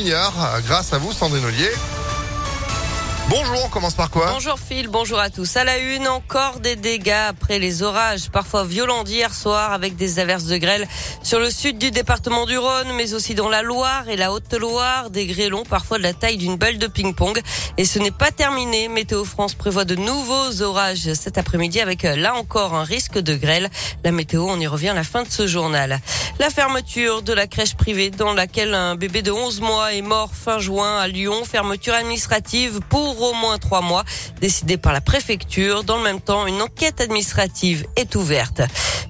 Hier, grâce à vous, Sandrine Ollier. Bonjour, on commence par quoi Bonjour Phil, bonjour à tous. À la une, encore des dégâts après les orages, parfois violents d'hier soir avec des averses de grêle sur le sud du département du Rhône, mais aussi dans la Loire et la Haute-Loire, des grêlons parfois de la taille d'une balle de ping-pong. Et ce n'est pas terminé. Météo France prévoit de nouveaux orages cet après-midi avec euh, là encore un risque de grêle. La météo, on y revient à la fin de ce journal. La fermeture de la crèche privée dans laquelle un bébé de 11 mois est mort fin juin à Lyon. Fermeture administrative pour au moins trois mois, décidé par la préfecture. Dans le même temps, une enquête administrative est ouverte.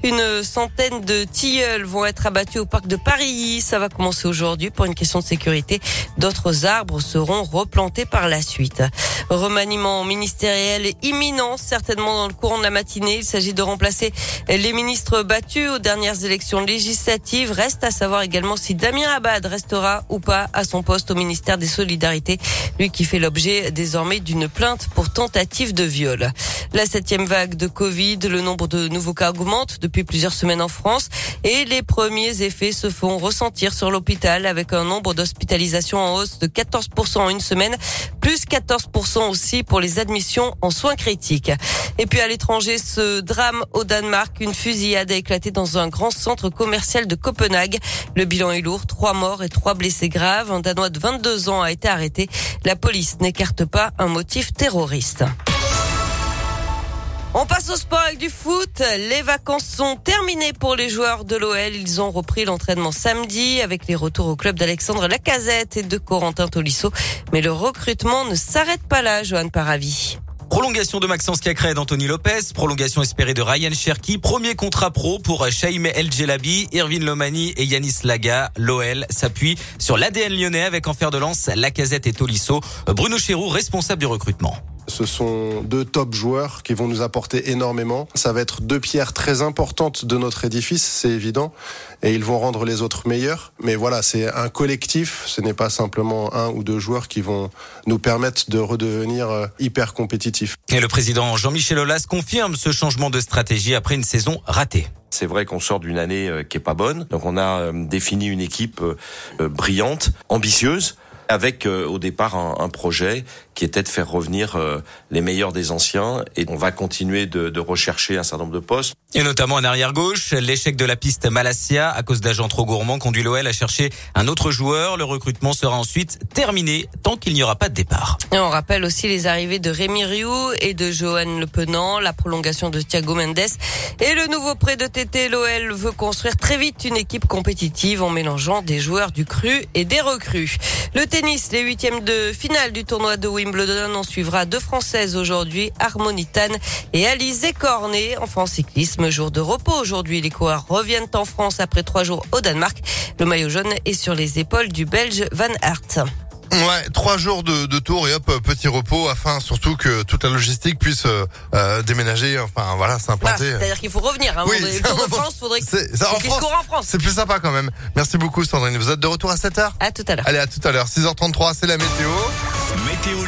Une centaine de tilleuls vont être abattus au parc de Paris. Ça va commencer aujourd'hui pour une question de sécurité. D'autres arbres seront replantés par la suite. Remaniement ministériel imminent, certainement dans le courant de la matinée. Il s'agit de remplacer les ministres battus aux dernières élections législatives. Reste à savoir également si Damien Abad restera ou pas à son poste au ministère des Solidarités. Lui qui fait l'objet désormais d'une plainte pour tentative de viol. La septième vague de Covid, le nombre de nouveaux cas augmente depuis plusieurs semaines en France et les premiers effets se font ressentir sur l'hôpital avec un nombre d'hospitalisations en hausse de 14% en une semaine, plus 14% aussi pour les admissions en soins critiques. Et puis à l'étranger, ce drame au Danemark, une fusillade a éclaté dans un grand centre commercial de Copenhague. Le bilan est lourd, trois morts et trois blessés graves. Un Danois de 22 ans a été arrêté. La police n'écarte pas un motif terroriste. On passe au sport avec du foot. Les vacances sont terminées pour les joueurs de l'OL. Ils ont repris l'entraînement samedi avec les retours au club d'Alexandre Lacazette et de Corentin Tolisso. Mais le recrutement ne s'arrête pas là, Johan Paravi. Prolongation de Maxence Cacré d'Anthony Lopez, prolongation espérée de Ryan Cherki, premier contrat pro pour Shaim El Jelabi, Irvin Lomani et Yanis Laga. L'OL s'appuie sur l'ADN lyonnais avec en fer de lance Lacazette et Tolisso. Bruno Chéroux, responsable du recrutement. Ce sont deux top joueurs qui vont nous apporter énormément. Ça va être deux pierres très importantes de notre édifice, c'est évident, et ils vont rendre les autres meilleurs. Mais voilà, c'est un collectif, ce n'est pas simplement un ou deux joueurs qui vont nous permettre de redevenir euh, hyper compétitifs. Et le président Jean-Michel Aulas confirme ce changement de stratégie après une saison ratée. C'est vrai qu'on sort d'une année euh, qui est pas bonne, donc on a euh, défini une équipe brillante, ambitieuse avec euh, au départ un, un, projet qui était de faire revenir euh, les meilleurs des anciens et on va continuer de, de, rechercher un certain nombre de postes. Et notamment en arrière gauche, l'échec de la piste Malassia à cause d'agents trop gourmands conduit l'OL à chercher un autre joueur. Le recrutement sera ensuite terminé tant qu'il n'y aura pas de départ. Et on rappelle aussi les arrivées de Rémi Rioux et de Johan Le Penant, la prolongation de Thiago Mendes et le nouveau prêt de TT. L'OL veut construire très vite une équipe compétitive en mélangeant des joueurs du cru et des recrues. Le tennis, les huitièmes de finale du tournoi de Wimbledon. On suivra deux Françaises aujourd'hui, Harmonitane et Alizé Cornet. En cyclisme, jour de repos aujourd'hui. Les coureurs reviennent en France après trois jours au Danemark. Le maillot jaune est sur les épaules du Belge Van Aert. Ouais, trois jours de, de, tour et hop, petit repos afin surtout que toute la logistique puisse euh, euh déménager, enfin voilà, s'implanter. Bah, C'est-à-dire qu'il faut revenir. Hein, oui, le Tour de France, faudrait qu'il en, en France. C'est plus sympa quand même. Merci beaucoup Sandrine. Vous êtes de retour à 7h À tout à l'heure. Allez, à tout à l'heure. 6h33, c'est la météo. Météo